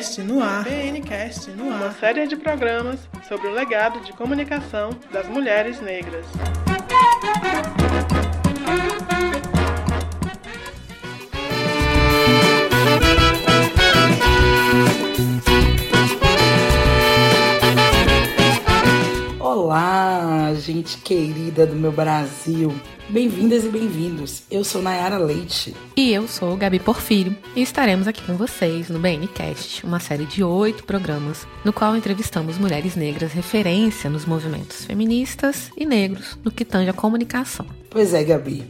BNcast no ar. BNcast no ar. Uma série de programas sobre o legado de comunicação das mulheres negras. Olá, gente querida do meu Brasil. Bem-vindas e bem-vindos. Eu sou Nayara Leite. E eu sou Gabi Porfírio. E estaremos aqui com vocês no BNCast, uma série de oito programas, no qual entrevistamos mulheres negras referência nos movimentos feministas e negros no que tange a comunicação. Pois é, Gabi.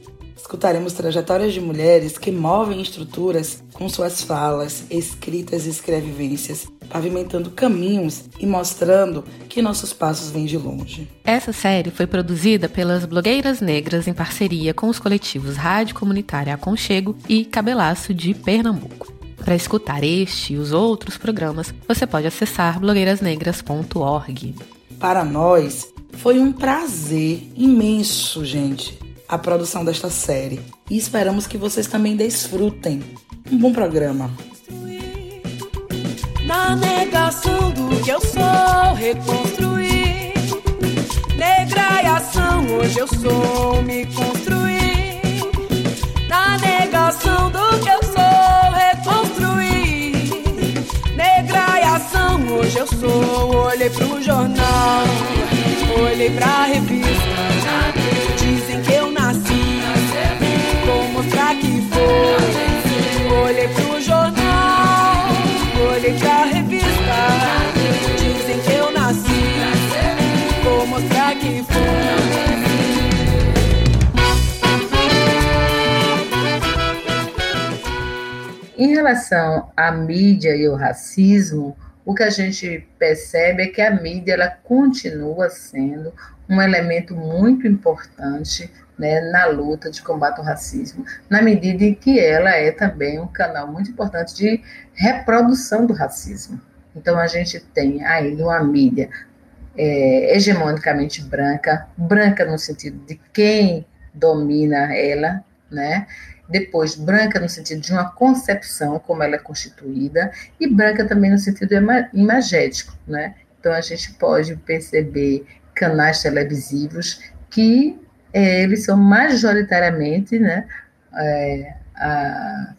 Escutaremos trajetórias de mulheres que movem estruturas com suas falas, escritas e escrevivências, pavimentando caminhos e mostrando que nossos passos vêm de longe. Essa série foi produzida pelas blogueiras negras em parceria com os coletivos Rádio Comunitária Aconchego e Cabelaço de Pernambuco. Para escutar este e os outros programas, você pode acessar blogueirasnegras.org. Para nós, foi um prazer imenso, gente a produção desta série e esperamos que vocês também desfrutem. Um bom programa. Na negação do que eu sou, reconstruir. Negra e ação, hoje eu sou, me construir. Na negação do que eu sou, reconstruir. Negra e ação, hoje eu sou. Olhei pro jornal, olhei pra revista. Dizem que eu Olhei pro jornal, olhei pra revista. Dizem que eu nasci, vou mostrar que foi. Em relação à mídia e o racismo, o que a gente percebe é que a mídia ela continua sendo um elemento muito importante né, na luta de combate ao racismo, na medida em que ela é também um canal muito importante de reprodução do racismo. Então, a gente tem ainda uma mídia é, hegemonicamente branca, branca no sentido de quem domina ela, né? Depois, branca no sentido de uma concepção, como ela é constituída, e branca também no sentido imagético, né? Então, a gente pode perceber canais televisivos que é, eles são majoritariamente né, é, a,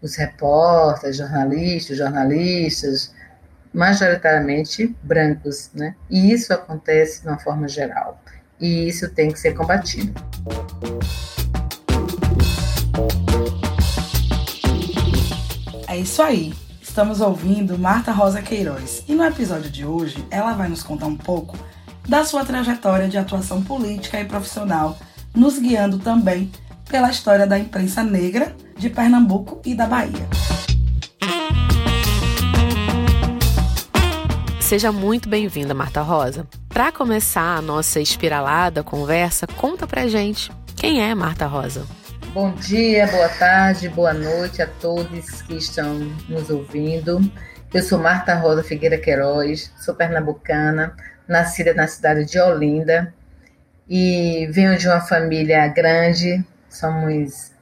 os repórteres, jornalistas, jornalistas, majoritariamente brancos, né? E isso acontece de uma forma geral. E isso tem que ser combatido. É isso aí. Estamos ouvindo Marta Rosa Queiroz. E no episódio de hoje, ela vai nos contar um pouco da sua trajetória de atuação política e profissional, nos guiando também pela história da imprensa negra de Pernambuco e da Bahia. Seja muito bem-vinda, Marta Rosa. Para começar a nossa espiralada conversa, conta pra gente quem é Marta Rosa. Bom dia, boa tarde, boa noite a todos que estão nos ouvindo. Eu sou Marta Rosa Figueira Queiroz, sou pernambucana, nascida na cidade de Olinda e venho de uma família grande, somos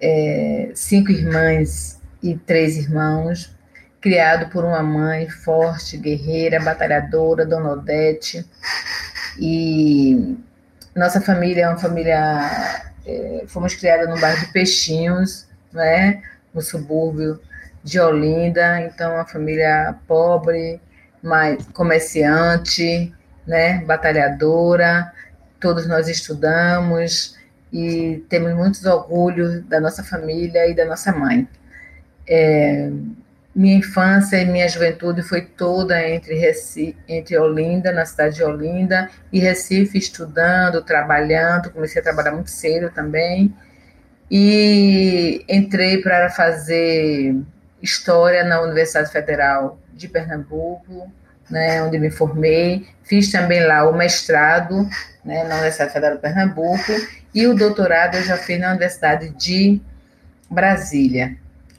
é, cinco irmãs e três irmãos, criado por uma mãe forte, guerreira, batalhadora, Dona Odete, e nossa família é uma família, é, fomos criadas no bairro de Peixinhos, né, no subúrbio de Olinda, então uma família pobre, mas comerciante, né, batalhadora, todos nós estudamos e temos muitos orgulhos da nossa família e da nossa mãe. É, minha infância e minha juventude foi toda entre, Recife, entre Olinda, na cidade de Olinda, e Recife, estudando, trabalhando. Comecei a trabalhar muito cedo também. E entrei para fazer História na Universidade Federal de Pernambuco, né, onde me formei. Fiz também lá o mestrado né, na Universidade Federal de Pernambuco e o doutorado eu já fiz na Universidade de Brasília.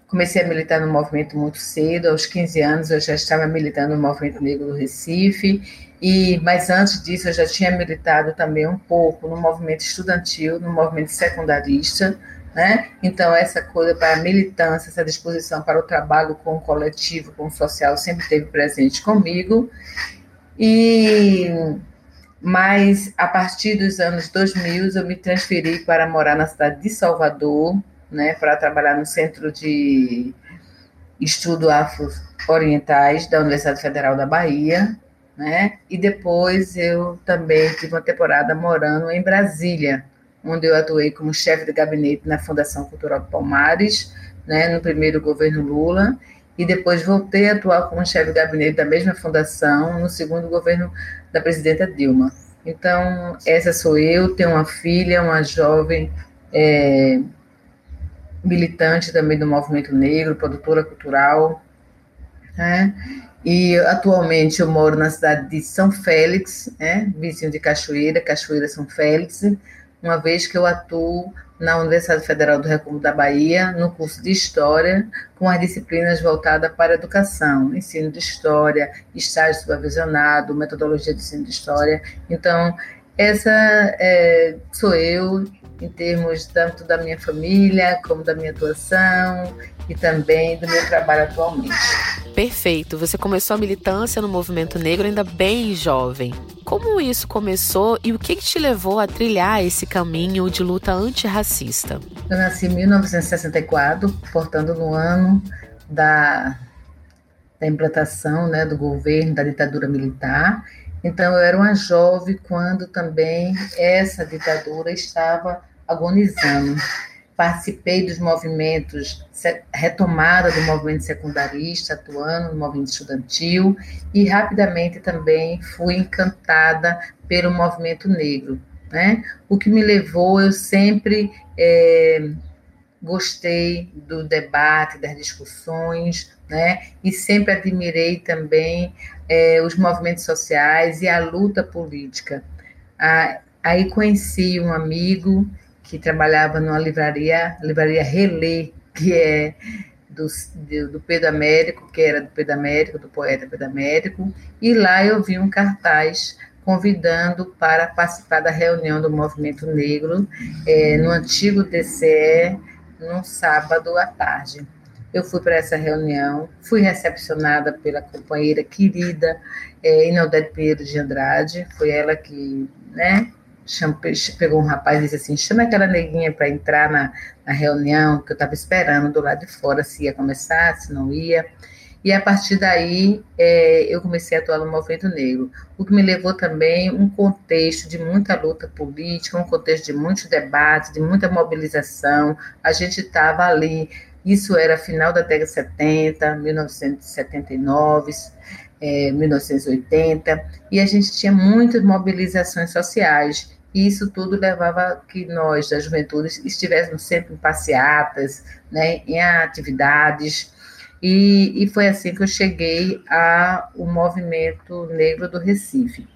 Comecei a militar no movimento muito cedo, aos 15 anos eu já estava militando no movimento negro do Recife, e mas antes disso eu já tinha militado também um pouco no movimento estudantil, no movimento secundarista, Né? Então, essa coisa para a militância, essa disposição para o trabalho com o coletivo, com o social, sempre esteve presente comigo. E mas a partir dos anos 2000 eu me transferi para morar na cidade de Salvador, né, para trabalhar no Centro de Estudo Afro-Orientais da Universidade Federal da Bahia, né? E depois eu também tive uma temporada morando em Brasília, onde eu atuei como chefe de gabinete na Fundação Cultural Palmares, né, no primeiro governo Lula, e depois voltei a atuar como chefe de gabinete da mesma fundação no segundo governo da presidenta Dilma. Então, essa sou eu, tenho uma filha, uma jovem é, militante também do movimento negro, produtora cultural, né? E atualmente eu moro na cidade de São Félix, né? vizinho de Cachoeira, Cachoeira São Félix, uma vez que eu atuo na Universidade Federal do Recôncavo da Bahia, no curso de História, com as disciplinas voltadas para a educação, ensino de História, estágio supervisionado, metodologia de ensino de História. Então, essa é, sou eu, em termos tanto da minha família, como da minha atuação e também do meu trabalho atualmente. Perfeito. Você começou a militância no movimento negro ainda bem jovem. Como isso começou e o que, te levou a trilhar esse caminho de luta antirracista? Eu nasci em 1964, portanto, no ano da, da implantação né, do governo, da ditadura militar. Então, eu era uma jovem quando também essa ditadura estava agonizando participei dos movimentos, retomada do movimento secundarista, atuando no movimento estudantil, e rapidamente também fui encantada pelo movimento negro. Né? O que me levou, eu sempre é, gostei do debate, das discussões, né? e sempre admirei também é, os movimentos sociais e a luta política. Ah, aí conheci um amigo que trabalhava numa livraria, livraria Relê, que é do, do Pedro Américo, que era do Pedro Américo, do poeta Pedro Américo, e lá eu vi um cartaz convidando para participar da reunião do Movimento Negro é, no antigo DCE, num sábado à tarde. Eu fui para essa reunião, fui recepcionada pela companheira querida é, Inaldete Pinheiro de Andrade, foi ela que né, pegou um rapaz e disse assim: chama aquela neguinha para entrar na, na, reunião, que eu estava esperando do lado de fora se ia começar, se não ia. E a partir daí é, eu comecei a atuar no movimento negro, o que me levou também um contexto de muita luta política, um contexto de muitos debates, de muita mobilização. A gente estava ali, isso era final da década de 70, 1979 é, 1980, e a gente tinha muitas mobilizações sociais, e isso tudo levava a que nós, da juventude, estivéssemos sempre em passeatas, né, em atividades, e, e foi assim que eu cheguei ao movimento negro do Recife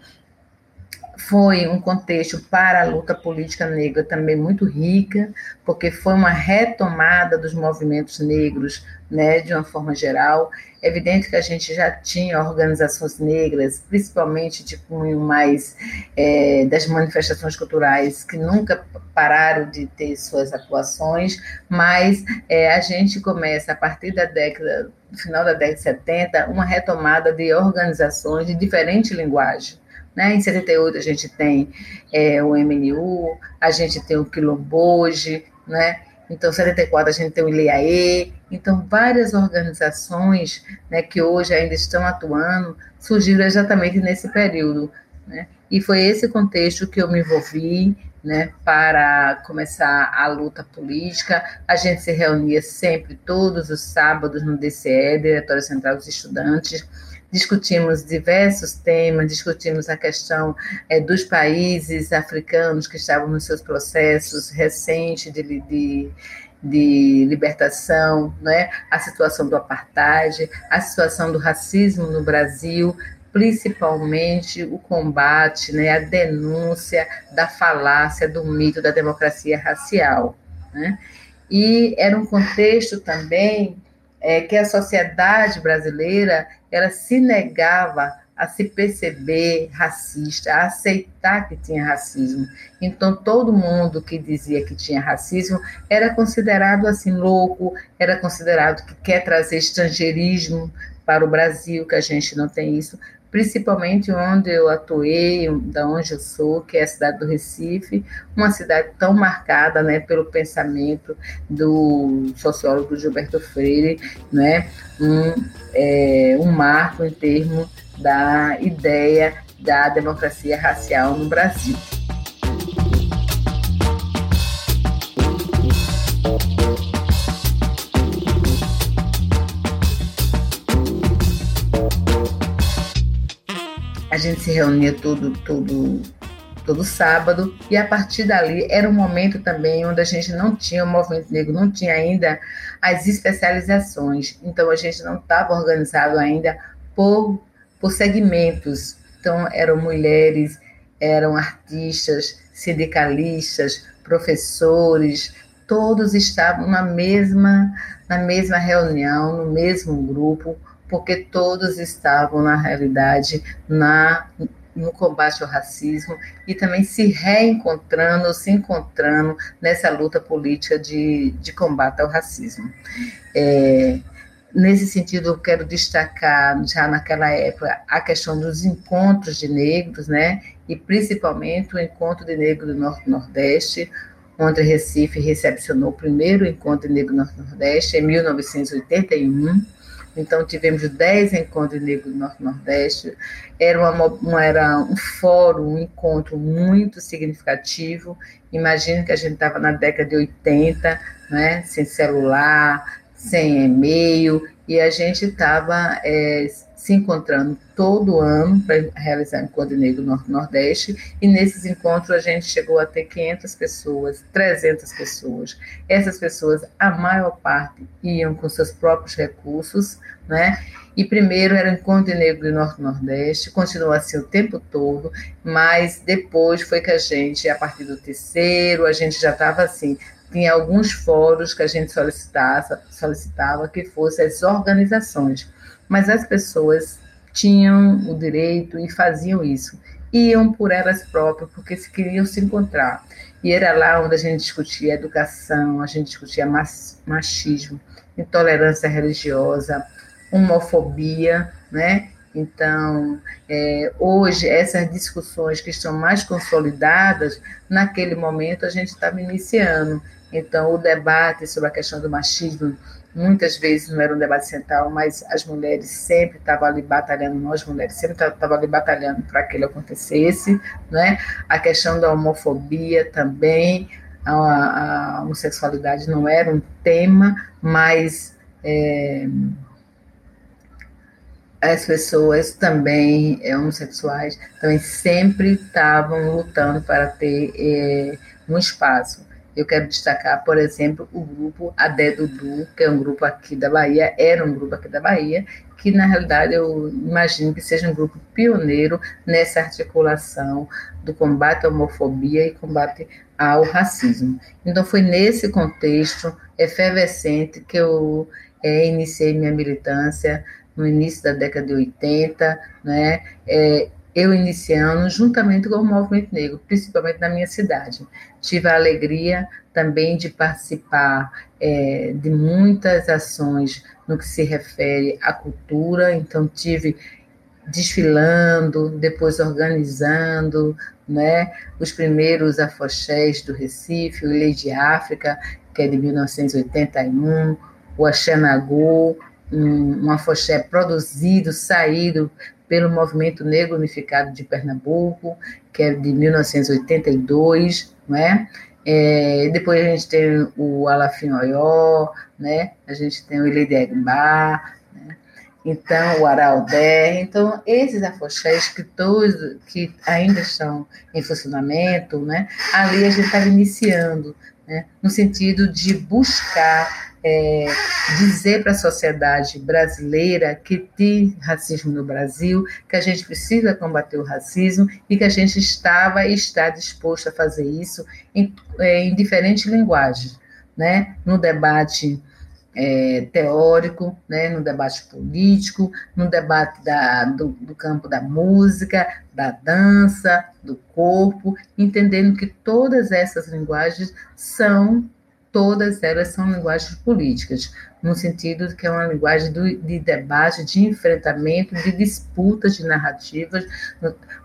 foi um contexto para a luta política negra também muito rica, porque foi uma retomada dos movimentos negros, né, de uma forma geral. É evidente que a gente já tinha organizações negras, principalmente de cunho mais é, das manifestações culturais, que nunca pararam de ter suas atuações, mas é, a gente começa, a partir da década, final da década de 70, uma retomada de organizações de diferente linguagem né? Em 78 a gente tem é, o MNU, a gente tem o Quilomboje, né? Então, em 74 a gente tem o ILEAE, então várias organizações né, que hoje ainda estão atuando surgiram exatamente nesse período. Né? E foi esse contexto que eu me envolvi né, para começar a luta política. A gente se reunia sempre, todos os sábados, no DCE, Diretório Central dos Estudantes, discutimos diversos temas, discutimos a questão é, dos países africanos que estavam nos seus processos recentes de, de, de libertação, né? a situação do apartheid, a situação do racismo no Brasil, principalmente o combate, né, a denúncia da falácia do mito da democracia racial. Né? E era um contexto também é, que a sociedade brasileira ela se negava a se perceber racista, a aceitar que tinha racismo. Então, todo mundo que dizia que tinha racismo era considerado assim louco, era considerado que quer trazer estrangeirismo para o Brasil, que a gente não tem isso, principalmente onde eu atuei, da onde eu sou, que é a cidade do Recife, uma cidade tão marcada, né, pelo pensamento do sociólogo Gilberto Freire, né, um, é, um marco em termos da ideia da democracia racial no Brasil. Se reunia todo, todo, todo sábado, e a partir dali era um momento também onde a gente não tinha, o movimento negro não tinha ainda as especializações, então a gente não estava organizado ainda por, por segmentos. Então eram mulheres, eram artistas, sindicalistas, professores, todos estavam na mesma, na mesma reunião, no mesmo grupo, porque todos estavam, na realidade, na, no combate ao racismo e também se reencontrando, se encontrando nessa luta política de, de combate ao racismo. É, nesse sentido, eu quero destacar, já naquela época, a questão dos encontros de negros, né? e principalmente o encontro de negros do Norte-Nordeste, onde Recife recepcionou o primeiro encontro de negro Norte-Nordeste em 1981 então, tivemos 10 encontros negros no Norte-Nordeste. Era, uma, uma, era um fórum, um encontro muito significativo. Imagina que a gente estava na década de 80, né, sem celular, sem e-mail, e a gente estava é, se encontrando todo ano para realizar Encontro Negro no Nordeste, e nesses encontros a gente chegou a ter 500 pessoas, 300 pessoas. Essas pessoas, a maior parte, iam com seus próprios recursos, né? E primeiro era o Encontro Negro do Norte Nordeste, continuou assim o tempo todo, mas depois foi que a gente, a partir do terceiro, a gente já estava assim, tinha alguns fóruns que a gente solicitava, solicitava que fossem as organizações mas as pessoas tinham o direito e faziam isso. Iam por elas próprias, porque se queriam se encontrar. E era lá onde a gente discutia educação, a gente discutia machismo, intolerância religiosa, homofobia, né? Então, é, hoje, essas discussões que estão mais consolidadas, naquele momento a gente estava iniciando. Então, o debate sobre a questão do machismo muitas vezes não era um debate central, mas as mulheres sempre estavam ali batalhando, nós mulheres sempre estavam ali batalhando para que ele acontecesse, né? A questão da homofobia também, a, a homossexualidade não era um tema, mas é, as pessoas também é, homossexuais também sempre estavam lutando para ter é, um espaço. Eu quero destacar, por exemplo, o grupo Adé Dudu, que é um grupo aqui da Bahia, era um grupo aqui da Bahia, que na realidade eu imagino que seja um grupo pioneiro nessa articulação do combate à homofobia e combate ao racismo. Então foi nesse contexto efervescente que eu é, iniciei minha militância no início da década de 80, né? É, eu iniciando juntamente com o movimento negro, principalmente na minha cidade. Tive a alegria também de participar é, de muitas ações no que se refere à cultura, então tive desfilando, depois organizando, né, os primeiros afoxés do Recife, o Lei de África, que é de 1981, o Axanagu, um, um afoxé produzido, saído pelo Movimento Negro Unificado de Pernambuco, que é de 1982, não é? Depois a gente tem o Alafim Oyó, né? a gente tem o Ilidegba, né? então o Araldé. Então, esses afoxés que, todos, que ainda estão em funcionamento, né? ali a gente estava iniciando, né? no sentido de buscar é, dizer para a sociedade brasileira que tem racismo no Brasil, que a gente precisa combater o racismo e que a gente estava e está disposto a fazer isso em, é, em diferentes linguagens. Né? No debate é, teórico, né, no debate político, no debate da, do, do, campo da música, da dança, do corpo, entendendo que todas essas linguagens são, todas elas são linguagens políticas, no sentido de que é uma linguagem de debate, de enfrentamento, de disputas de narrativas,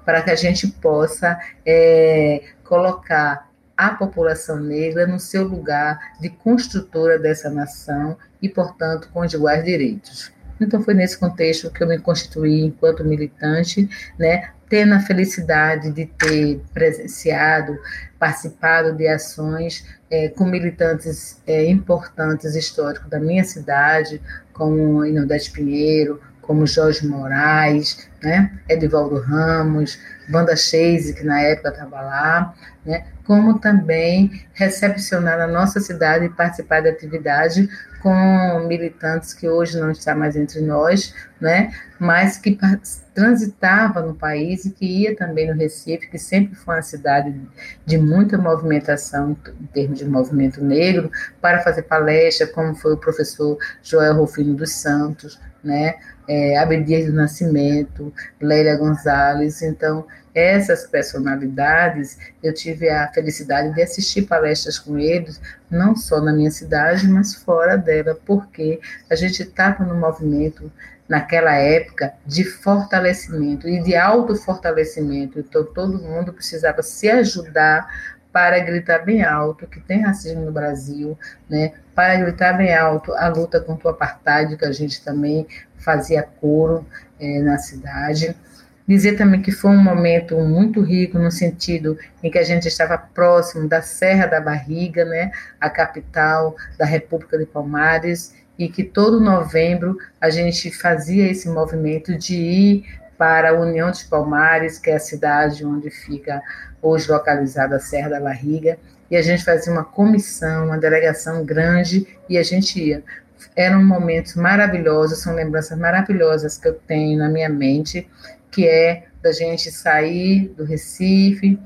para que a gente possa é, colocar a população negra no seu lugar de construtora dessa nação e, portanto, com iguais direitos. Então, foi nesse contexto que eu me constituí enquanto militante, né, tendo a felicidade de ter presenciado, participado de ações é, com militantes é, importantes históricos da minha cidade, como Inodete Pinheiro, como Jorge Moraes, né, Edivaldo Ramos, Banda Chase, que na época estava lá, né, como também recepcionar na nossa cidade e participar da atividade com militantes que hoje não está mais entre nós, né, mas que transitava no país e que ia também no Recife, que sempre foi uma cidade de muita movimentação em termos de movimento negro, para fazer palestra, como foi o professor Joel Rufino dos Santos, né, é, Abdias do Nascimento, Lélia Gonzalez. Então, essas personalidades, eu tive a felicidade de assistir palestras com eles, não só na minha cidade, mas fora dela, porque a gente estava no movimento naquela época de fortalecimento e de autofortalecimento. Então, todo mundo precisava se ajudar para gritar bem alto que tem racismo no Brasil, né? para gritar bem alto a luta contra o apartheid, que a gente também fazia coro é, na cidade. Dizer também que foi um momento muito rico no sentido em que a gente estava próximo da Serra da Barriga, né, a capital da República de Palmares, e que todo novembro a gente fazia esse movimento de ir para a União de Palmares, que é a cidade onde fica hoje localizada a Serra da Barriga, e a gente fazia uma comissão, uma delegação grande, e a gente ia. Eram momentos maravilhosos, são lembranças maravilhosas que eu tenho na minha mente, que é da gente sair do Recife,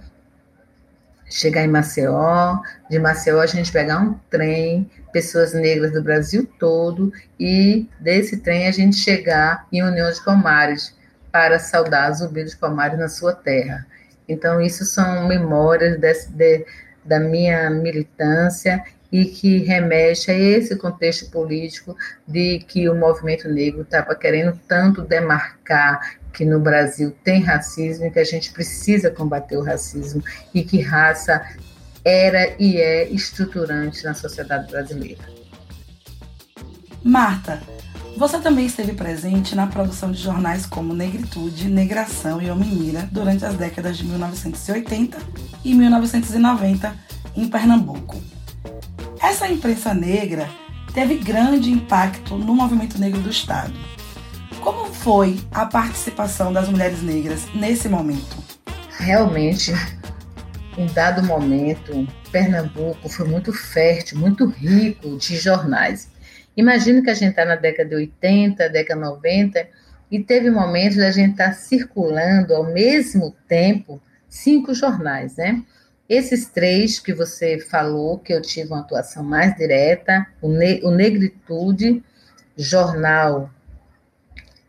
chegar em Maceió, de Maceió a gente pegar um trem, pessoas negras do Brasil todo, e desse trem a gente chegar em União de Palmares, para saudar Zumbi Palmares na sua terra. Então, isso são memórias desse, de, da minha militância e que remete a esse contexto político de que o movimento negro estava querendo tanto demarcar que no Brasil tem racismo e que a gente precisa combater o racismo e que raça era e é estruturante na sociedade brasileira. Marta, você também esteve presente na produção de jornais como Negritude, Negração e Homenira durante as décadas de 1980 e 1990 em Pernambuco. Essa imprensa negra teve grande impacto no movimento negro do Estado. Como foi a participação das mulheres negras nesse momento? Realmente, em dado momento, Pernambuco foi muito fértil, muito rico de jornais. Imagino que a gente está na década de 80, década 90, e teve momentos da gente estar tá circulando ao mesmo tempo cinco jornais, né? Esses três que você falou, que eu tive uma atuação mais direta, o, ne o Negritude, jornal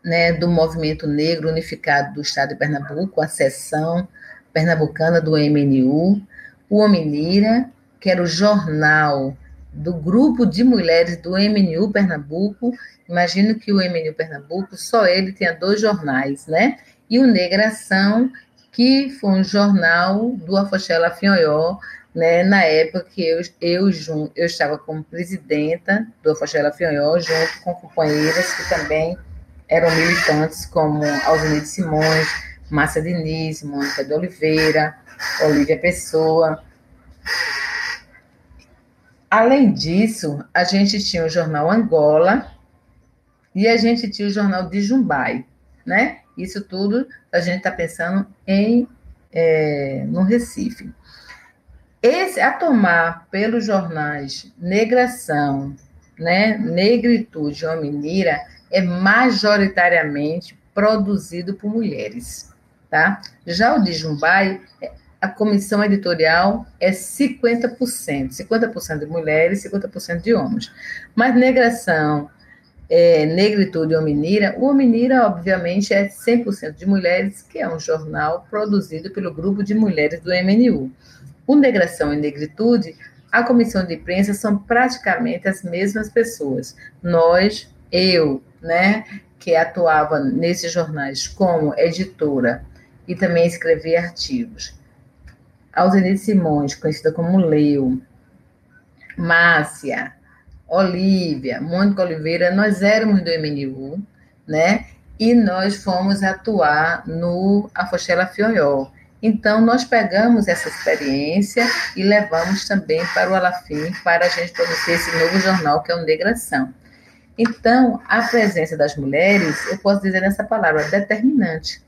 né, do Movimento Negro Unificado do Estado de Pernambuco, a seção pernambucana do MNU, o Homenira, que era o jornal do grupo de mulheres do MNU Pernambuco. Imagino que o MNU Pernambuco, só ele tinha dois jornais, né? E o Negração, que foi um jornal do Afoxela Fionhó, né, na época que eu, eu, eu estava como presidenta do Afoxela Fionhó, junto com companheiras que também eram militantes, como Alzinide Simões, Márcia Diniz, Mônica de Oliveira, Olivia Pessoa. Além disso, a gente tinha o jornal Angola e a gente tinha o jornal de Jumbai, né? Isso tudo a gente está pensando em é, no Recife. Esse, a tomar pelos jornais Negração, né, Negritude ou Menira, é majoritariamente produzido por mulheres, tá? Já o de Jumbai, é, a comissão editorial é 50%, 50% de mulheres, 50% de homens. Mas Negração, é, Negritude Hominira, o Hominira, obviamente, é 100% de mulheres, que é um jornal produzido pelo grupo de mulheres do MNU. O Negração e Negritude, a comissão de imprensa são praticamente as mesmas pessoas. Nós, eu, né, que atuava nesses jornais como editora e também escrevia artigos. Alzenir Simões, conhecida como Leu, Márcia, Olívia, Mônica Oliveira, nós éramos do MNU, né? E nós fomos atuar no Afoxela Fioió. Então, nós pegamos essa experiência e levamos também para o Alafim para a gente produzir esse novo jornal que é o Negração. Então, a presença das mulheres, eu posso dizer nessa palavra, determinante,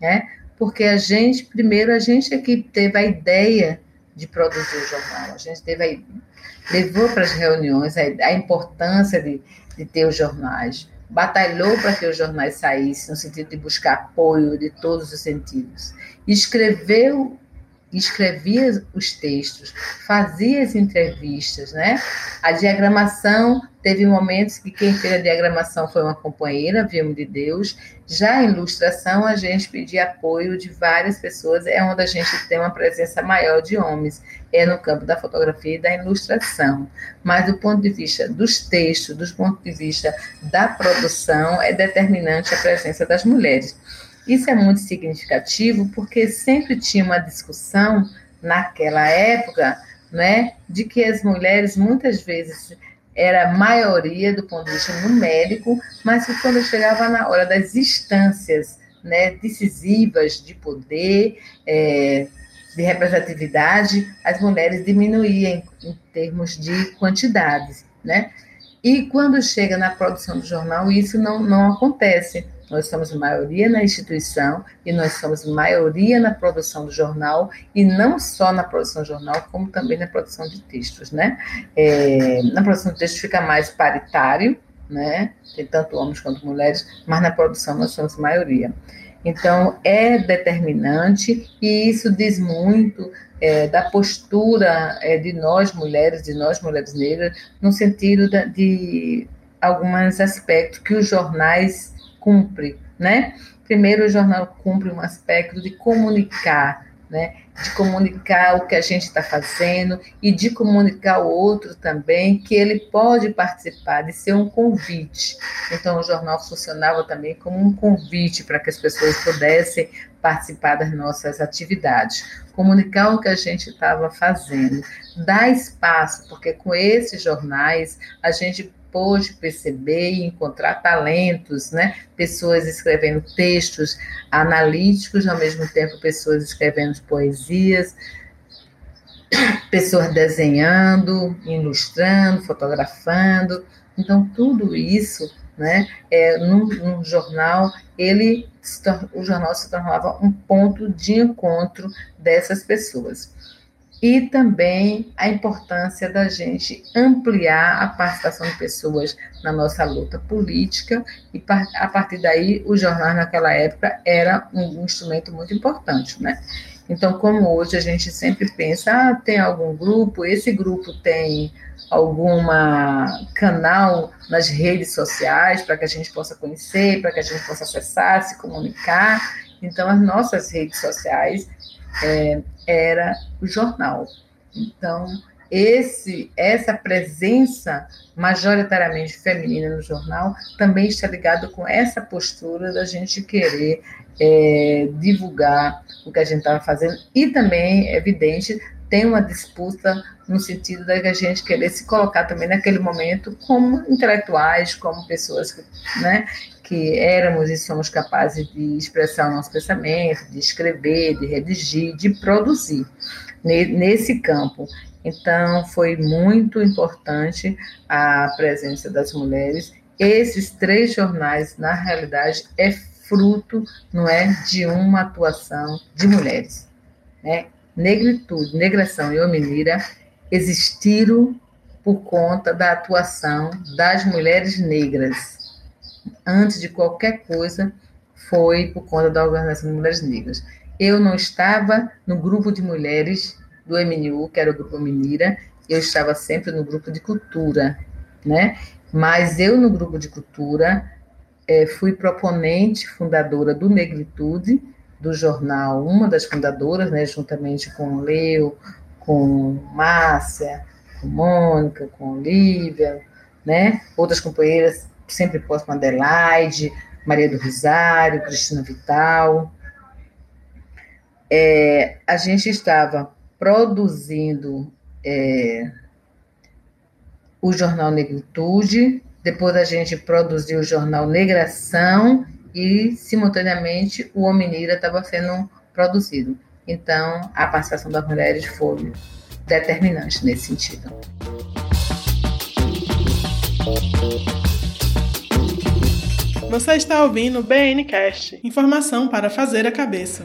né? Porque a gente, primeiro, a gente é que teve a ideia de produzir o jornal, a gente teve a, levou para as reuniões a, a importância de, de ter os jornais, batalhou para que os jornais saíssem, no sentido de buscar apoio de todos os sentidos, escreveu escrevia os textos, fazia as entrevistas, né? A diagramação teve momentos que quem fez a diagramação foi uma companheira, Vilma de Deus. Já a ilustração, a gente pedia apoio de várias pessoas, é onde a gente tem uma presença maior de homens, é no campo da fotografia e da ilustração. Mas do ponto de vista dos textos, do ponto de vista da produção, é determinante a presença das mulheres. Isso é muito significativo porque sempre tinha uma discussão naquela época, né, de que as mulheres muitas vezes era maioria do ponto de vista numérico, mas que quando chegava na hora das instâncias né, decisivas de poder, é, de representatividade, as mulheres diminuíam em termos de quantidades, né? E quando chega na produção do jornal, isso não, não acontece. Nós somos maioria na instituição e nós somos maioria na produção do jornal, e não só na produção do jornal, como também na produção de textos, né? É, na produção de textos fica mais paritário, né? Tem tanto homens quanto mulheres, mas na produção nós somos maioria. Então, é determinante e isso diz muito é, da postura é, de nós mulheres, de nós mulheres negras, no sentido da, de alguns aspectos que os jornais cumpre, né? Primeiro, o jornal cumpre um aspecto de comunicar, né? De comunicar o que a gente está fazendo e de comunicar ao outro também que ele pode participar, de ser um convite. Então, o jornal funcionava também como um convite para que as pessoas pudessem participar das nossas atividades, comunicar o que a gente estava fazendo, dar espaço, porque com esses jornais a gente pôde perceber e encontrar talentos, né? Pessoas escrevendo textos analíticos, ao mesmo tempo pessoas escrevendo poesias, pessoas desenhando, ilustrando, fotografando. Então, tudo isso, né, é, num, num jornal, ele, o jornal se tornava um ponto de encontro dessas pessoas e também a importância da gente ampliar a participação de pessoas na nossa luta política e a partir daí o jornal naquela época era um instrumento muito importante, né? Então, como hoje a gente sempre pensa, ah, tem algum grupo, esse grupo tem alguma canal nas redes sociais para que a gente possa conhecer, para que a gente possa acessar, se comunicar. Então, as nossas redes sociais é, era o jornal. Então, esse, essa presença majoritariamente feminina no jornal também está ligado com essa postura da gente querer é, divulgar o que a gente estava fazendo e também, é evidente, tem uma disputa no sentido da gente querer se colocar também naquele momento como intelectuais, como pessoas que, né, que éramos e somos capazes de expressar o nosso pensamento, de escrever, de redigir, de produzir nesse campo. Então, foi muito importante a presença das mulheres. Esses três jornais, na realidade, é fruto, não é, de uma atuação de mulheres, né? Negritude, Negração e Hominira existiram por conta da atuação das mulheres negras antes de qualquer coisa, foi por conta da Organização Mulheres Negras. eu não estava no grupo de mulheres do MNU, que era o grupo Minira, eu estava sempre no grupo de cultura, né? Mas eu, no grupo de cultura, é, fui proponente, fundadora do Negritude, do jornal, uma das fundadoras, né, juntamente com Leo, com Márcia, com Mônica, com Lívia, né, outras companheiras, sempre próximo Adelaide, Maria do Rosário, Cristina Vital. É, a gente estava produzindo é, o jornal Negritude, depois a gente produziu o jornal Negração e, simultaneamente, o Hominira estava sendo produzido. Então, a participação das mulheres foi determinante nesse sentido. Você está ouvindo o BNcast, informação para fazer a cabeça.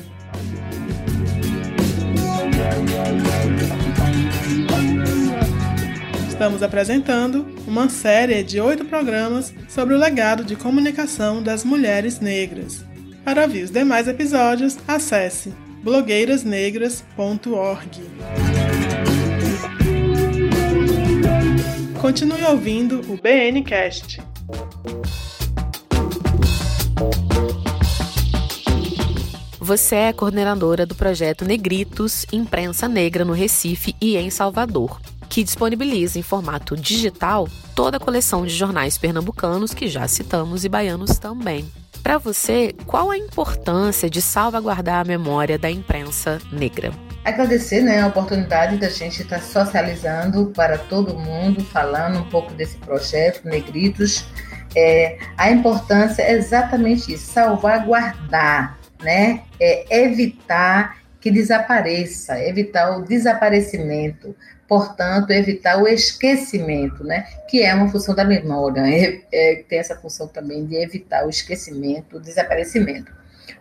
Estamos apresentando uma série de oito programas sobre o legado de comunicação das mulheres negras. Para ouvir os demais episódios, acesse blogueirasnegras.org. Continue ouvindo o BNcast. Você é coordenadora do projeto Negritos Imprensa Negra no Recife e em Salvador que disponibiliza em formato digital toda a coleção de jornais pernambucanos que já citamos e baianos também. Para você, qual a importância de salvaguardar a memória da imprensa negra? Agradecer né, a oportunidade da gente estar socializando para todo mundo, falando um pouco desse projeto, Negritos. É, a importância é exatamente isso, salvaguardar, né? É evitar que desapareça, evitar o desaparecimento, portanto, evitar o esquecimento, né? que é uma função da memória, é, é, tem essa função também de evitar o esquecimento, o desaparecimento.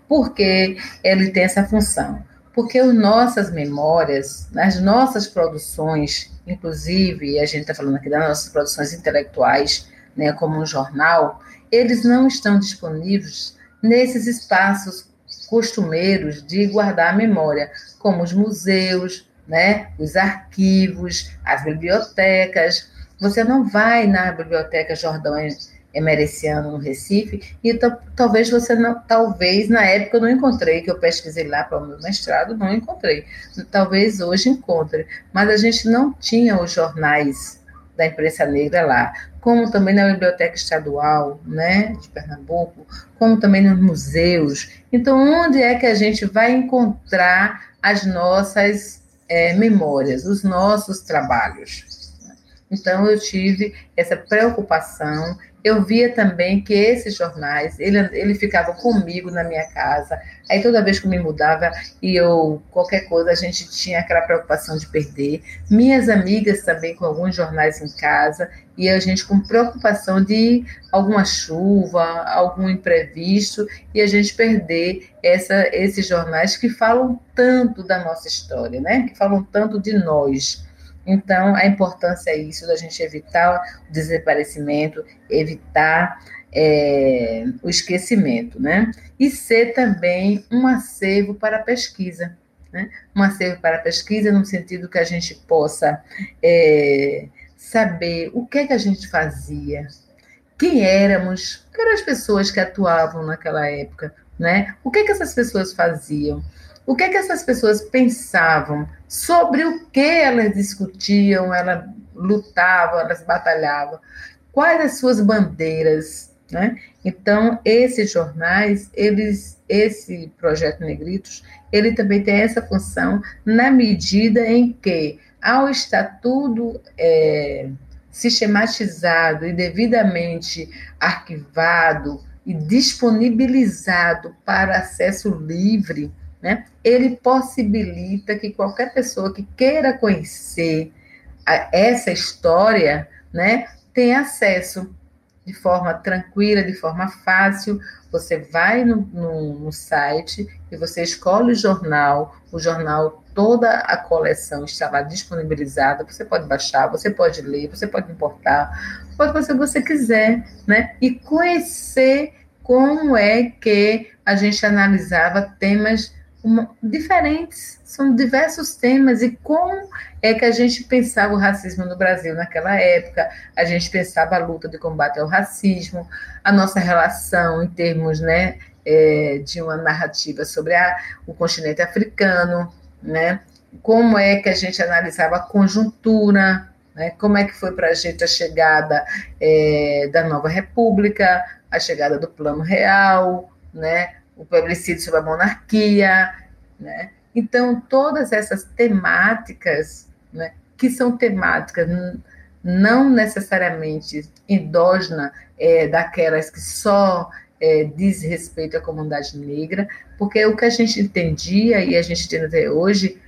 Por que ele tem essa função? Porque as nossas memórias, nas nossas produções, inclusive, a gente está falando aqui das nossas produções intelectuais, né, como um jornal, eles não estão disponíveis nesses espaços costumeiros de guardar a memória, como os museus, né? Os arquivos, as bibliotecas. Você não vai na biblioteca Jordão Emereciano no Recife e talvez você não, talvez na época eu não encontrei, que eu pesquisei lá para o meu mestrado, não encontrei. Talvez hoje encontre, mas a gente não tinha os jornais da imprensa negra lá, como também na biblioteca estadual, né, de Pernambuco, como também nos museus. Então, onde é que a gente vai encontrar as nossas é, memórias, os nossos trabalhos. Então eu tive essa preocupação. Eu via também que esses jornais, ele, ele ficava comigo na minha casa. Aí toda vez que eu me mudava e eu qualquer coisa a gente tinha aquela preocupação de perder. Minhas amigas também com alguns jornais em casa e a gente com preocupação de alguma chuva, algum imprevisto e a gente perder essa, esses jornais que falam tanto da nossa história, né? Que falam tanto de nós. Então, a importância é isso, da gente evitar o desaparecimento, evitar é, o esquecimento, né? E ser também um acervo para a pesquisa, né? Um acervo para a pesquisa no sentido que a gente possa é, saber o que é que a gente fazia, quem éramos, quem eram as pessoas que atuavam naquela época, né? O que é que essas pessoas faziam? O que é que essas pessoas pensavam? Sobre o que elas discutiam, elas lutavam, elas batalhavam? Quais as suas bandeiras? Né? Então, esses jornais, eles, esse projeto Negritos, ele também tem essa função na medida em que, ao estar tudo é, sistematizado e devidamente arquivado e disponibilizado para acesso livre, né, ele possibilita que qualquer pessoa que queira conhecer a, essa história, né, tenha acesso de forma tranquila, de forma fácil. Você vai no, no, no, site e você escolhe o jornal, o jornal, toda a coleção está lá disponibilizada, você pode baixar, você pode ler, você pode importar, pode fazer o que você quiser, né? E conhecer como é que a gente analisava temas uma, diferentes, são diversos temas e como é que a gente pensava o racismo no Brasil naquela época, a gente pensava a luta de combate ao racismo, a nossa relação em termos né, é, de uma narrativa sobre a, o continente africano, né, como é que a gente analisava a conjuntura, né, como é que foi para a gente a chegada é, da nova república, a chegada do plano real, né, o plebiscito sobre a monarquia, né? Então, todas essas temáticas, né, que são temáticas não necessariamente endógena é, daquelas que só é, diz respeito à comunidade negra, porque o que a gente entendia e a gente entende até hoje,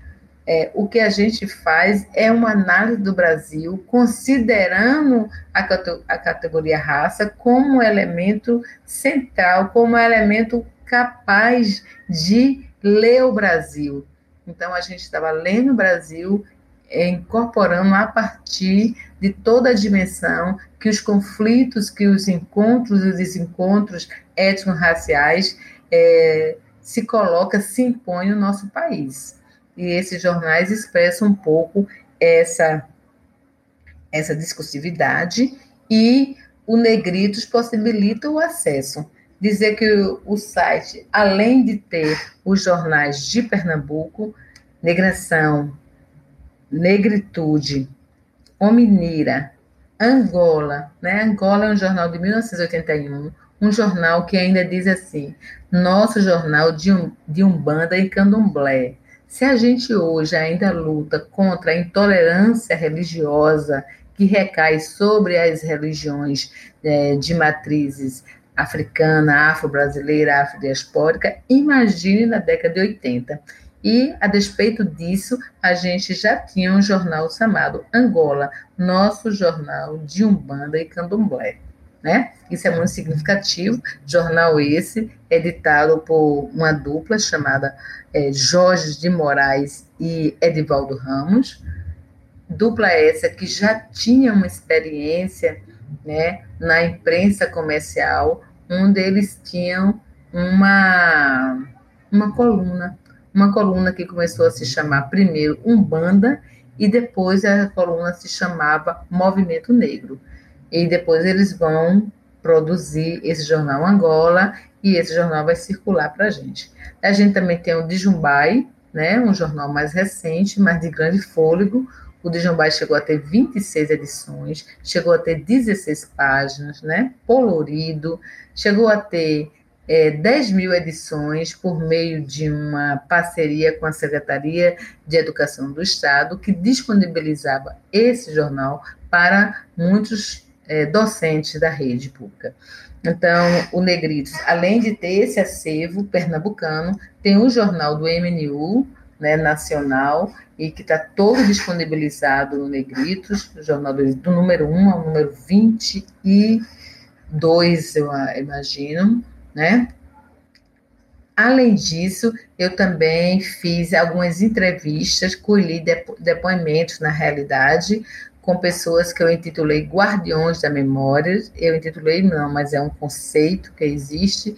é, o que a gente faz é uma análise do Brasil, considerando a, a categoria raça como elemento central, como elemento capaz de ler o Brasil. Então, a gente estava lendo o Brasil, é, incorporando a partir de toda a dimensão que os conflitos, que os encontros e os desencontros étnico-raciais é, se coloca, se impõe no nosso país. E esses jornais expressam um pouco essa, essa discursividade e o Negritos possibilita o acesso dizer que o, site, além de ter os jornais de Pernambuco, Negração, Negritude, Homineira, Angola, né? Angola é um jornal de 1981, um jornal que ainda diz assim: nosso jornal de, um, de Umbanda e Candomblé. Se a gente hoje ainda luta contra a intolerância religiosa que recai sobre as religiões é, de matrizes africana, afro-brasileira, afro-diaspórica, imagine na década de 80. E, a despeito disso, a gente já tinha um jornal chamado Angola, nosso jornal de Umbanda e Candomblé. Né? Isso é muito significativo. Jornal esse, editado por uma dupla chamada é, Jorge de Moraes e Edivaldo Ramos. Dupla essa que já tinha uma experiência né, na imprensa comercial, onde eles tinham uma, uma coluna, uma coluna que começou a se chamar primeiro Umbanda e depois a coluna se chamava Movimento Negro. E depois eles vão produzir esse jornal Angola e esse jornal vai circular para a gente. A gente também tem o Dijumbai, né, um jornal mais recente, mas de grande fôlego, o Dijambai chegou a ter 26 edições, chegou a ter 16 páginas, né? Polorido, chegou a ter é, 10 mil edições por meio de uma parceria com a Secretaria de Educação do Estado, que disponibilizava esse jornal para muitos é, docentes da rede pública. Então, o Negritos, além de ter esse acervo pernambucano, tem o jornal do MNU, né, nacional, e que está todo disponibilizado no Negritos, no jornal do, do número 1 ao número 22, eu imagino, né? Além disso, eu também fiz algumas entrevistas, colhi depo depoimentos, na realidade, com pessoas que eu intitulei Guardiões da Memória. Eu intitulei, não, mas é um conceito que existe,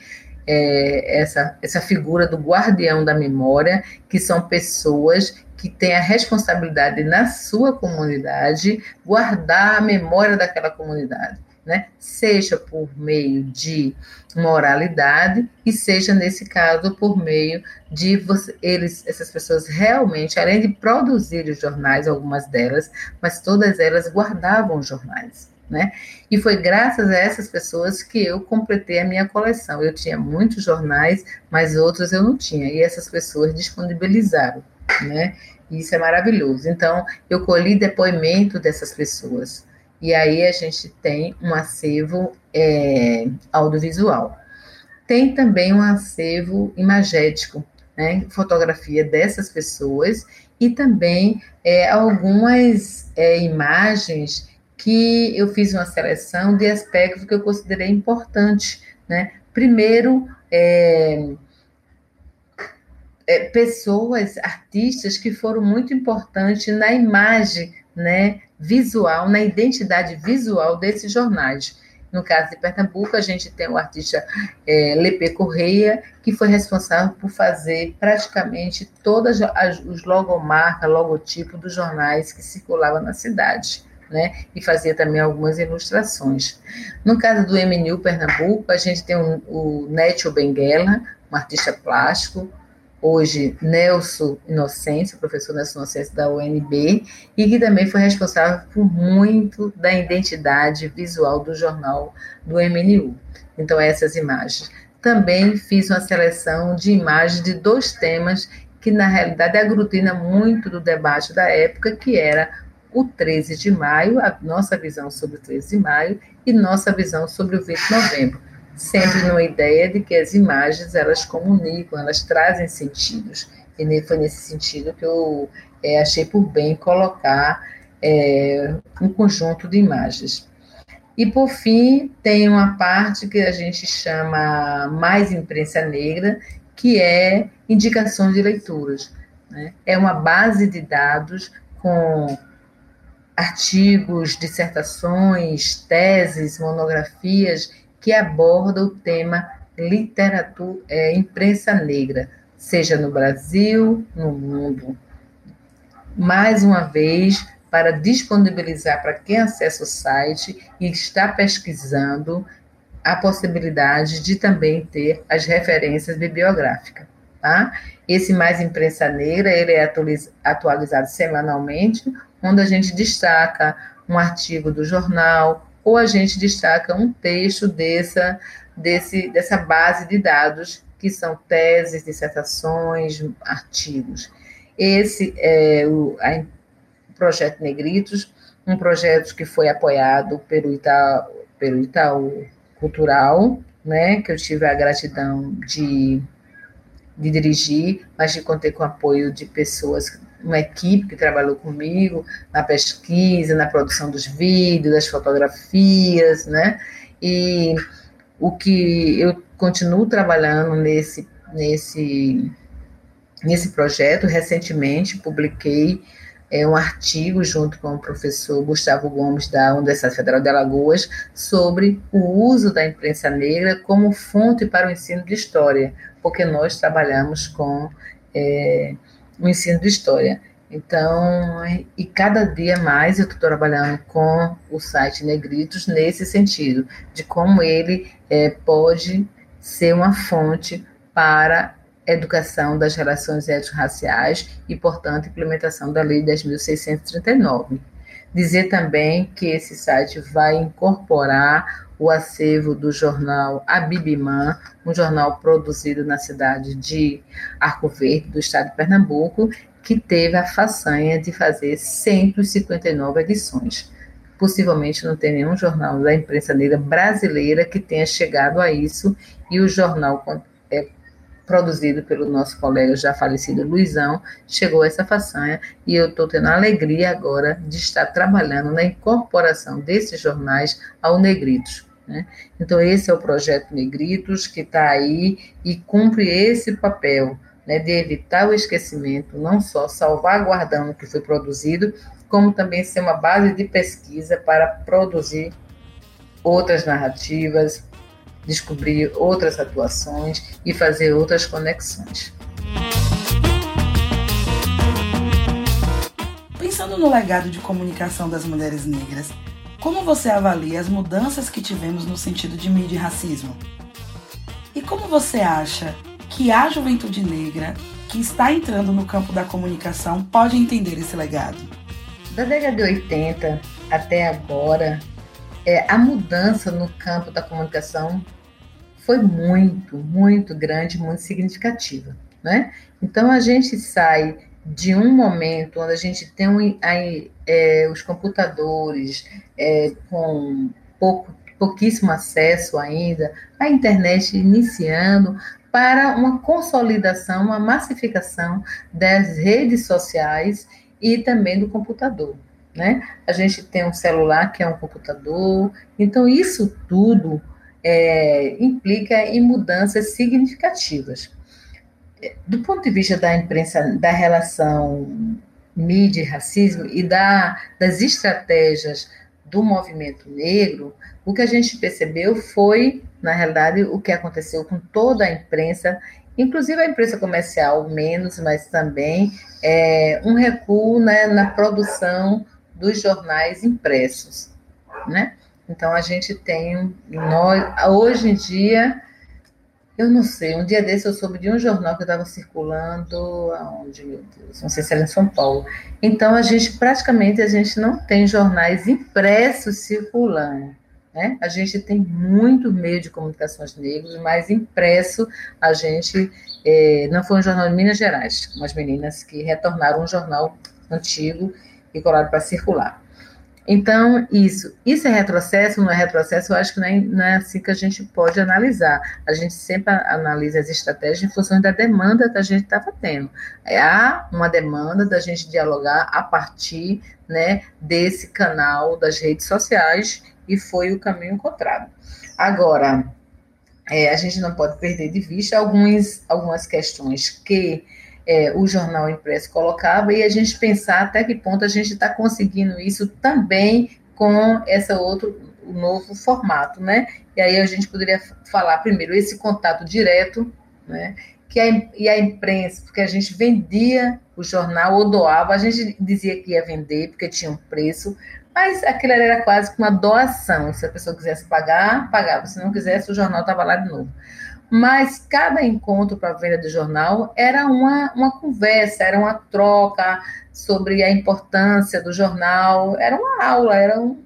é, essa, essa figura do guardião da memória, que são pessoas que tem a responsabilidade na sua comunidade guardar a memória daquela comunidade, né? Seja por meio de moralidade e seja nesse caso por meio de você, eles, essas pessoas realmente, além de produzir os jornais, algumas delas, mas todas elas guardavam os jornais. Né? E foi graças a essas pessoas que eu completei a minha coleção. Eu tinha muitos jornais, mas outros eu não tinha, e essas pessoas disponibilizaram né? Isso é maravilhoso. Então, eu colhi depoimento dessas pessoas. E aí a gente tem um acervo é, audiovisual. Tem também um acervo imagético, né? Fotografia dessas pessoas e também é, algumas é, imagens que eu fiz uma seleção de aspectos que eu considerei importantes, né? Primeiro, é, é, pessoas, artistas que foram muito importantes na imagem né, visual, na identidade visual desses jornais. No caso de Pernambuco, a gente tem o artista é, Lepe Correia, que foi responsável por fazer praticamente todas as os logomarcas, logotipo dos jornais que circulavam na cidade. Né, e fazia também algumas ilustrações. No caso do MNU Pernambuco, a gente tem o, o Nétio Benguela, um artista plástico, hoje Nelson Inocêncio, professor Nelson Inocêncio da UNB, e que também foi responsável por muito da identidade visual do jornal do MNU. Então, essas imagens. Também fiz uma seleção de imagens de dois temas que, na realidade, aglutina muito do debate da época, que era o 13 de maio, a nossa visão sobre o 13 de maio e nossa visão sobre o 20 de novembro sempre numa ideia de que as imagens elas comunicam, elas trazem sentidos. E foi nesse sentido que eu é, achei por bem colocar é, um conjunto de imagens. E, por fim, tem uma parte que a gente chama mais imprensa negra, que é indicações de leituras. Né? É uma base de dados com artigos, dissertações, teses, monografias que aborda o tema literatura, é, imprensa negra, seja no Brasil, no mundo. Mais uma vez, para disponibilizar para quem acessa o site e está pesquisando a possibilidade de também ter as referências bibliográficas. Tá? Esse Mais Imprensa Negra, ele é atualizado semanalmente, onde a gente destaca um artigo do jornal, ou a gente destaca um texto dessa, desse, dessa base de dados, que são teses, dissertações, artigos. Esse é o, a, projeto Negritos, um projeto que foi apoiado pelo Itaú, pelo Itaú Cultural, né, que eu tive a gratidão de, de dirigir, mas de contei com o apoio de pessoas uma equipe que trabalhou comigo na pesquisa, na produção dos vídeos, das fotografias, né? E o que eu continuo trabalhando nesse, nesse, nesse projeto, recentemente publiquei é, um artigo junto com o professor Gustavo Gomes da Universidade Federal de Alagoas sobre o uso da imprensa negra como fonte para o ensino de história, porque nós trabalhamos com é, o ensino de história. Então, e cada dia mais eu estou trabalhando com o site Negritos nesse sentido, de como ele é, pode ser uma fonte para educação das relações étnico-raciais e, portanto, implementação da Lei 10.639. Dizer também que esse site vai incorporar o acervo do jornal Abibimã, um jornal produzido na cidade de Arco Verde, do estado de Pernambuco, que teve a façanha de fazer 159 edições. Possivelmente não tem nenhum jornal da imprensa negra brasileira que tenha chegado a isso, e o jornal é produzido pelo nosso colega já falecido Luizão, chegou essa façanha, e eu estou tendo a alegria agora de estar trabalhando na incorporação desses jornais ao Negritos. Né? Então, esse é o projeto Negritos, que está aí e cumpre esse papel né, de evitar o esquecimento, não só salvaguardando o que foi produzido, como também ser uma base de pesquisa para produzir outras narrativas, descobrir outras atuações e fazer outras conexões. Pensando no legado de comunicação das mulheres negras, como você avalia as mudanças que tivemos no sentido de mídia e racismo? E como você acha que a juventude negra que está entrando no campo da comunicação pode entender esse legado? Da década de 80 até agora, é, a mudança no campo da comunicação foi muito, muito grande, muito significativa. Né? Então a gente sai de um momento onde a gente tem um, aí, é, os computadores é, com pouco, pouquíssimo acesso ainda, a internet iniciando, para uma consolidação, uma massificação das redes sociais e também do computador. Né? A gente tem um celular que é um computador, então isso tudo é, implica em mudanças significativas do ponto de vista da imprensa, da relação mídia e racismo e da, das estratégias do movimento negro, o que a gente percebeu foi, na realidade, o que aconteceu com toda a imprensa, inclusive a imprensa comercial menos, mas também é, um recuo né, na produção dos jornais impressos, né? Então a gente tem nós hoje em dia eu não sei, um dia desse eu soube de um jornal que estava circulando, aonde, meu Deus, não sei se era em São Paulo. Então, a gente, praticamente, a gente não tem jornais impressos circulando. Né? A gente tem muito meio de comunicações negros, mas impresso a gente, é, não foi um jornal de Minas Gerais, umas meninas que retornaram um jornal antigo e colocaram para circular. Então, isso. Isso é retrocesso, não é retrocesso? Eu acho que não é, não é, assim que a gente pode analisar. A gente sempre analisa as estratégias em função da demanda que a gente estava tendo. Há uma demanda da gente dialogar a partir né, desse canal das redes sociais e foi o caminho encontrado. Agora, é, a gente não pode perder de vista alguns, algumas questões que é, o jornal impresso colocava e a gente pensar até que ponto a gente está conseguindo isso também com essa outro novo formato, né? E aí a gente poderia falar primeiro esse contato direto, né? Que a, e a imprensa, porque a gente vendia o jornal ou doava, a gente dizia que ia vender porque tinha um preço, mas aquilo era quase que uma doação. Se a pessoa quisesse pagar, pagava. Se não quisesse, o jornal estava lá de novo mas cada encontro para a venda do jornal era uma, uma conversa, era uma troca sobre a importância do jornal, era uma aula, era um,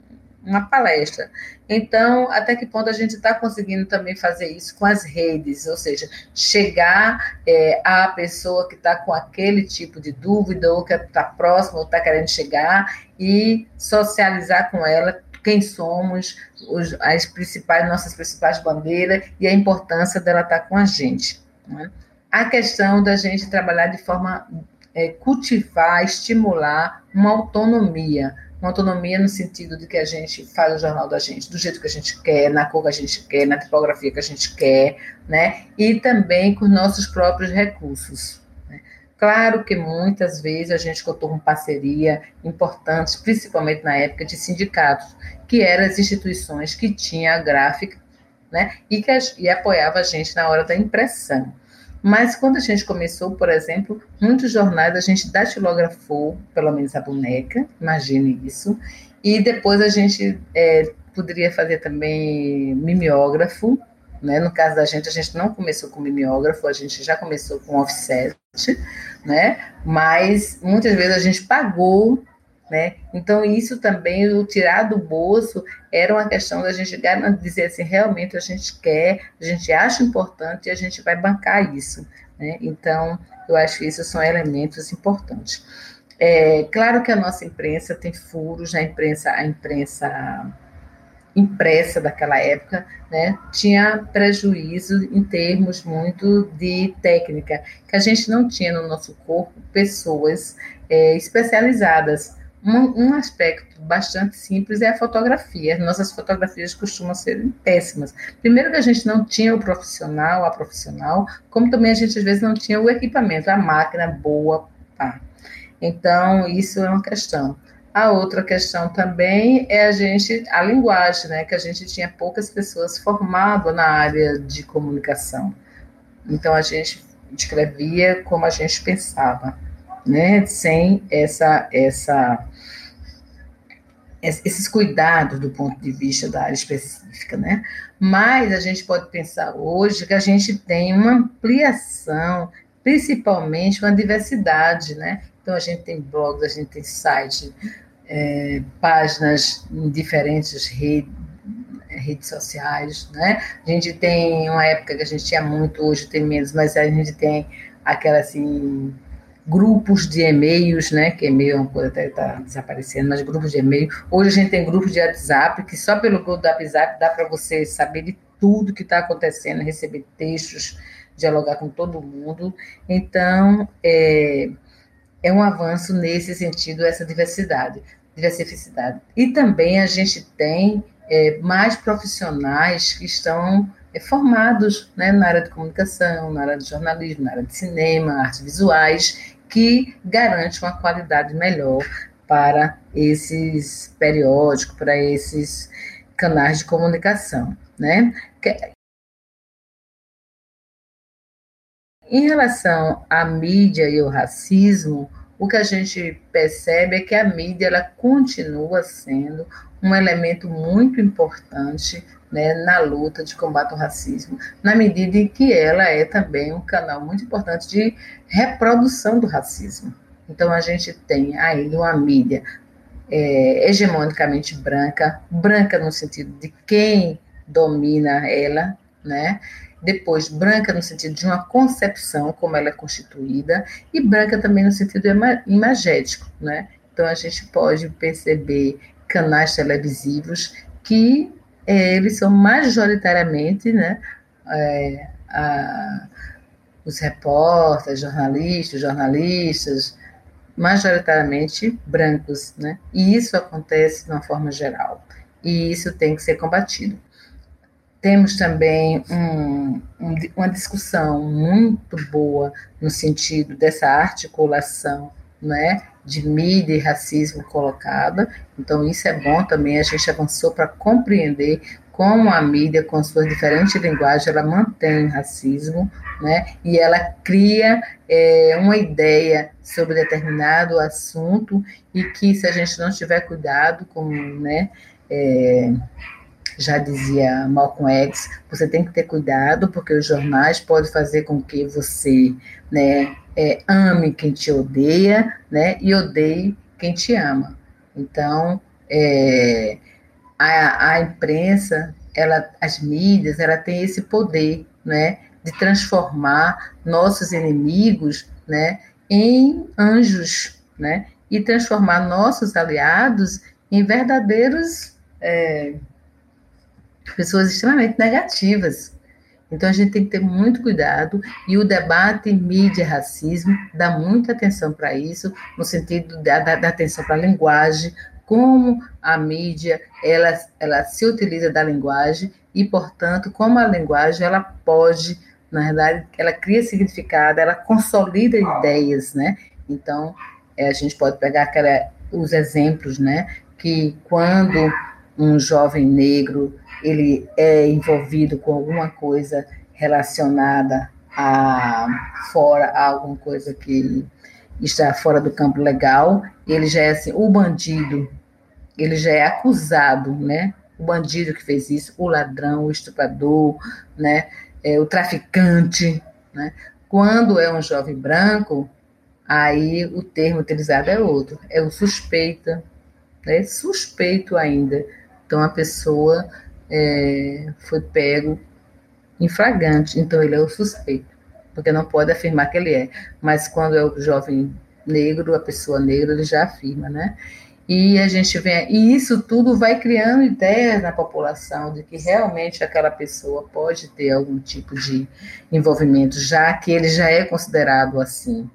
uma palestra. Então, até que ponto a gente está conseguindo também fazer isso com as redes, ou seja, chegar é, à pessoa que está com aquele tipo de dúvida, ou que está próxima, ou está querendo chegar, e socializar com ela quem somos, os, as principais, nossas principais bandeiras e a importância dela estar com a gente. Né? A questão da gente trabalhar de forma é, cultivar, estimular uma autonomia, uma autonomia no sentido de que a gente faz o jornal da gente do jeito que a gente quer, na cor que a gente quer, na tipografia que a gente quer, né? E também com nossos próprios recursos. Claro que muitas vezes a gente contou com parceria importantes, principalmente na época de sindicatos, que eram as instituições que tinham a gráfica né, e que e apoiava a gente na hora da impressão. Mas quando a gente começou, por exemplo, muitos jornais a gente datilografou, pelo menos a boneca, imagine isso, e depois a gente é, poderia fazer também mimeógrafo, né? No caso da gente, a gente não começou com mimeógrafo, a gente já começou com offset, né? Mas muitas vezes a gente pagou, né? Então isso também o tirar do bolso era uma questão da gente dizer assim, realmente a gente quer, a gente acha importante e a gente vai bancar isso, né? Então eu acho que isso são elementos importantes. É, claro que a nossa imprensa tem furos, a imprensa, a imprensa impressa daquela época, né, tinha prejuízo em termos muito de técnica, que a gente não tinha no nosso corpo pessoas é, especializadas. Um, um, aspecto bastante simples é a fotografia. Nossas fotografias costumam ser péssimas. Primeiro que a gente não tinha o profissional, a profissional, como também a gente às vezes não tinha o equipamento, a máquina boa. Tá. Então, isso é uma questão. A outra questão também é a gente, a linguagem, né? Que a gente tinha poucas pessoas formadas na área de comunicação. Então a gente escrevia como a gente pensava, né? Sem essa, essa, esses cuidados do ponto de vista da área específica, né? Mas a gente pode pensar hoje que a gente tem uma ampliação, principalmente uma diversidade, né? Então, a gente tem blogs, a gente tem site, é, páginas em diferentes redes, redes sociais, né? A gente tem uma época que a gente tinha muito, hoje tem menos, mas a gente tem aquela assim grupos de e-mails, né? Que e-mail é uma coisa até está desaparecendo, mas grupos de e-mail. Hoje a gente tem grupos de WhatsApp que só pelo grupo do WhatsApp dá para você saber de tudo que está acontecendo, receber textos, dialogar com todo mundo. Então, é, é um avanço nesse sentido, essa diversidade, diversificidade. E também a gente tem é, mais profissionais que estão é, formados né, na área de comunicação, na área de jornalismo, na área de cinema, artes visuais, que garante uma qualidade melhor para esses periódicos, para esses canais de comunicação, né? Em relação à mídia e ao racismo, o que a gente percebe é que a mídia ela continua sendo um elemento muito importante né, na luta de combate ao racismo, na medida em que ela é também um canal muito importante de reprodução do racismo. Então a gente tem ainda uma mídia é, hegemonicamente branca, branca no sentido de quem domina ela, né? Depois branca no sentido de uma concepção, como ela é constituída, e branca também no sentido imagético, né? Então a gente pode perceber canais televisivos que é, eles são majoritariamente, né, é, a, os repórteres, jornalistas, jornalistas, majoritariamente brancos, né? E isso acontece de uma forma geral. E isso tem que ser combatido. Temos também um, um, uma discussão muito boa no sentido dessa articulação né, de mídia e racismo colocada. Então, isso é bom também. A gente avançou para compreender como a mídia, com suas diferentes linguagens, ela mantém racismo, né? E ela cria é, uma ideia sobre determinado assunto e que, se a gente não tiver cuidado com, né? É, já dizia Malcolm X, você tem que ter cuidado, porque os jornais podem fazer com que você né, é, ame quem te odeia né, e odeie quem te ama. Então, é, a, a imprensa, ela, as mídias, ela tem esse poder né, de transformar nossos inimigos né, em anjos, né, e transformar nossos aliados em verdadeiros é, pessoas extremamente negativas. Então a gente tem que ter muito cuidado e o debate mídia racismo dá muita atenção para isso, no sentido da, da, da atenção para a linguagem, como a mídia ela, ela se utiliza da linguagem e, portanto, como a linguagem ela pode, na verdade, ela cria significado, ela consolida ideias, né? Então, é, a gente pode pegar aquela, os exemplos, né? Que quando um jovem negro ele é envolvido com alguma coisa relacionada a fora a alguma coisa que está fora do campo legal, ele já é assim, o bandido, ele já é acusado, né? O bandido que fez isso, o ladrão, o estuprador, né? É, o traficante, né? Quando é um jovem branco, aí o termo utilizado é outro, é o suspeita, né? Suspeito ainda. Então a pessoa é, foi pego em flagrante, então ele é o suspeito, porque não pode afirmar que ele é. Mas quando é o jovem negro, a pessoa negra, ele já afirma, né? E a gente vê, e isso tudo vai criando ideias na população de que realmente aquela pessoa pode ter algum tipo de envolvimento, já que ele já é considerado assim.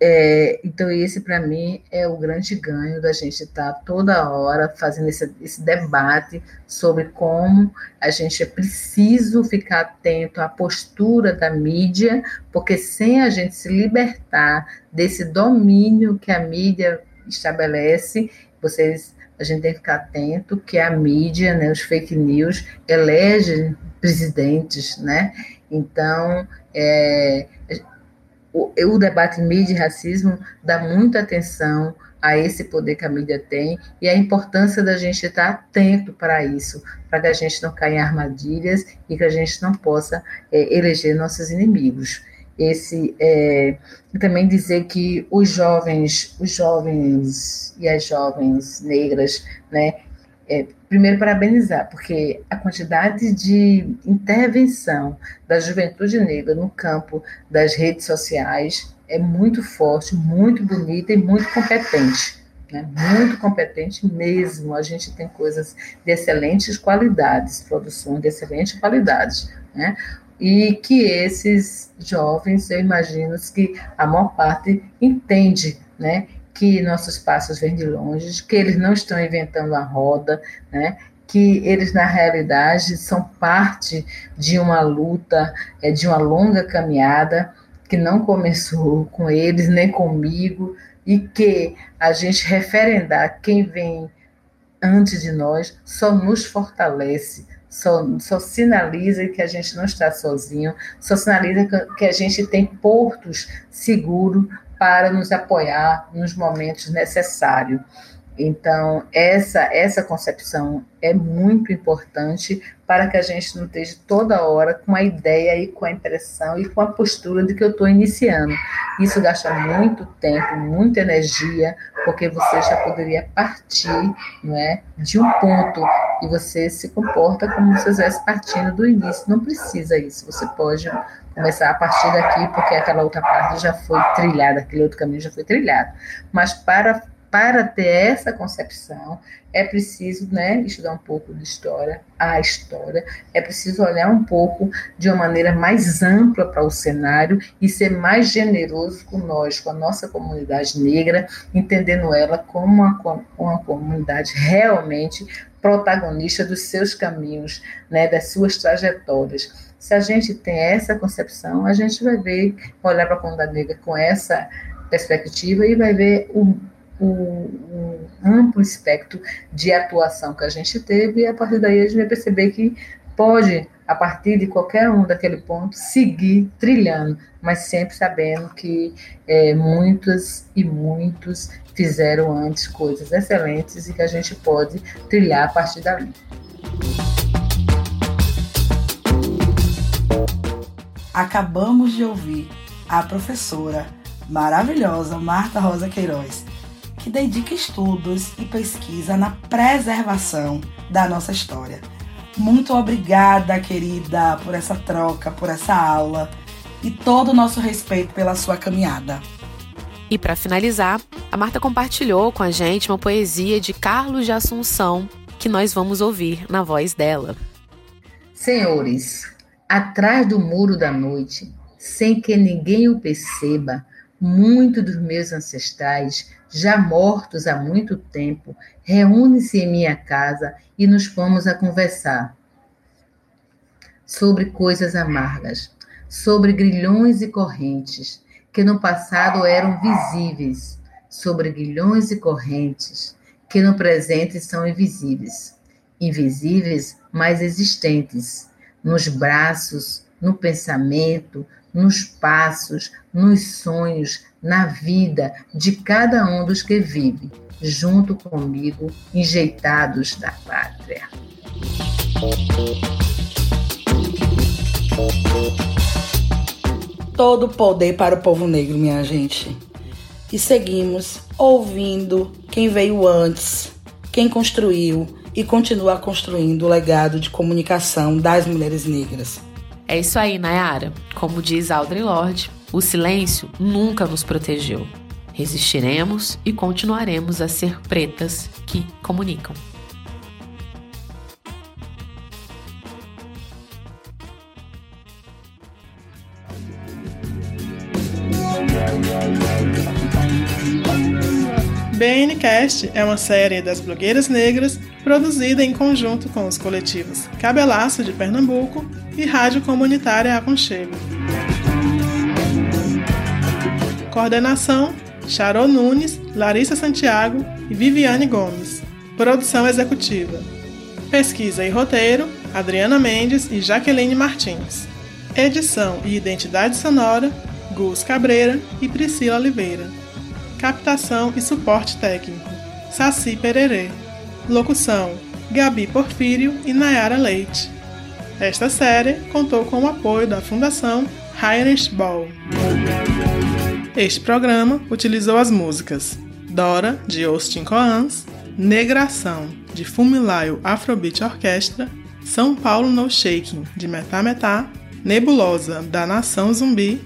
É, então, esse para mim é o grande ganho da gente estar tá toda hora fazendo esse, esse, debate sobre como a gente é preciso ficar atento à postura da mídia, porque sem a gente se libertar desse domínio que a mídia estabelece, vocês a gente tem que ficar atento que a mídia, né, os fake news, elegem presidentes, né? Então, é, o, o debate mídia e racismo dá muita atenção a esse poder que a mídia tem e a importância da gente estar atento para isso, para que a gente não caia em armadilhas e que a gente não possa é, eleger nossos inimigos. Esse é, também dizer que os jovens, os jovens e as jovens negras, né, é, primeiro parabenizar, porque a quantidade de intervenção da juventude negra no campo das redes sociais é muito forte, muito bonita e muito competente. Né? Muito competente mesmo. A gente tem coisas de excelentes qualidades, produções de excelentes qualidades. Né? E que esses jovens, eu imagino que a maior parte entende né, que nossos passos vêm de longe, que eles não estão inventando a roda, né? que eles, na realidade, são parte de uma luta, é, de uma longa caminhada, que não começou com eles, nem comigo, e que a gente referendar quem vem antes de nós só nos fortalece, só, só sinaliza que a gente não está sozinho, só sinaliza que a gente tem portos seguros para nos apoiar nos momentos necessários. Então, essa, essa concepção é muito importante para que a gente não esteja toda hora com a ideia e com a impressão e com a postura de que eu estou iniciando. Isso gasta muito tempo, muita energia, porque você já poderia partir não é, de um ponto e você se comporta como se estivesse partindo do início. Não precisa isso, você pode começar a partir daqui, porque aquela outra parte já foi trilhada, aquele outro caminho já foi trilhado. Mas para para ter essa concepção, é preciso né, estudar um pouco de história, a história, é preciso olhar um pouco de uma maneira mais ampla para o cenário e ser mais generoso com nós, com a nossa comunidade negra, entendendo ela como uma, uma comunidade realmente protagonista dos seus caminhos, né, das suas trajetórias. Se a gente tem essa concepção, a gente vai ver, olhar para a comunidade negra com essa perspectiva e vai ver o um, um amplo espectro de atuação que a gente teve, e a partir daí a gente vai perceber que pode, a partir de qualquer um daquele ponto, seguir trilhando, mas sempre sabendo que é, muitos e muitos fizeram antes coisas excelentes e que a gente pode trilhar a partir dali. Acabamos de ouvir a professora maravilhosa Marta Rosa Queiroz que dedica estudos e pesquisa na preservação da nossa história. Muito obrigada, querida, por essa troca, por essa aula e todo o nosso respeito pela sua caminhada. E para finalizar, a Marta compartilhou com a gente uma poesia de Carlos de Assunção que nós vamos ouvir na voz dela. Senhores, atrás do muro da noite, sem que ninguém o perceba, muitos dos meus ancestrais já mortos há muito tempo, reúne-se em minha casa e nos pomos a conversar sobre coisas amargas, sobre grilhões e correntes que no passado eram visíveis, sobre grilhões e correntes que no presente são invisíveis, invisíveis, mas existentes, nos braços, no pensamento, nos passos, nos sonhos, na vida de cada um dos que vive, junto comigo, enjeitados da pátria. Todo poder para o povo negro, minha gente. E seguimos ouvindo quem veio antes, quem construiu e continua construindo o legado de comunicação das mulheres negras. É isso aí, Nayara. Como diz Audre Lorde, o silêncio nunca nos protegeu. Resistiremos e continuaremos a ser pretas que comunicam. BNcast é uma série das blogueiras negras produzida em conjunto com os coletivos Cabelaço de Pernambuco e Rádio Comunitária Aconchego. Coordenação: Charô Nunes, Larissa Santiago e Viviane Gomes. Produção executiva: Pesquisa e roteiro: Adriana Mendes e Jaqueline Martins. Edição e identidade sonora: Gus Cabreira e Priscila Oliveira. Captação e suporte técnico: Saci Pererê. Locução: Gabi Porfírio e Nayara Leite. Esta série contou com o apoio da Fundação Heinrich Ball. Este programa utilizou as músicas Dora, de Austin Coans, Negração, de Fumilayo Afrobeat Orquestra, São Paulo No Shaking, de Metá Metá, Nebulosa, da Nação Zumbi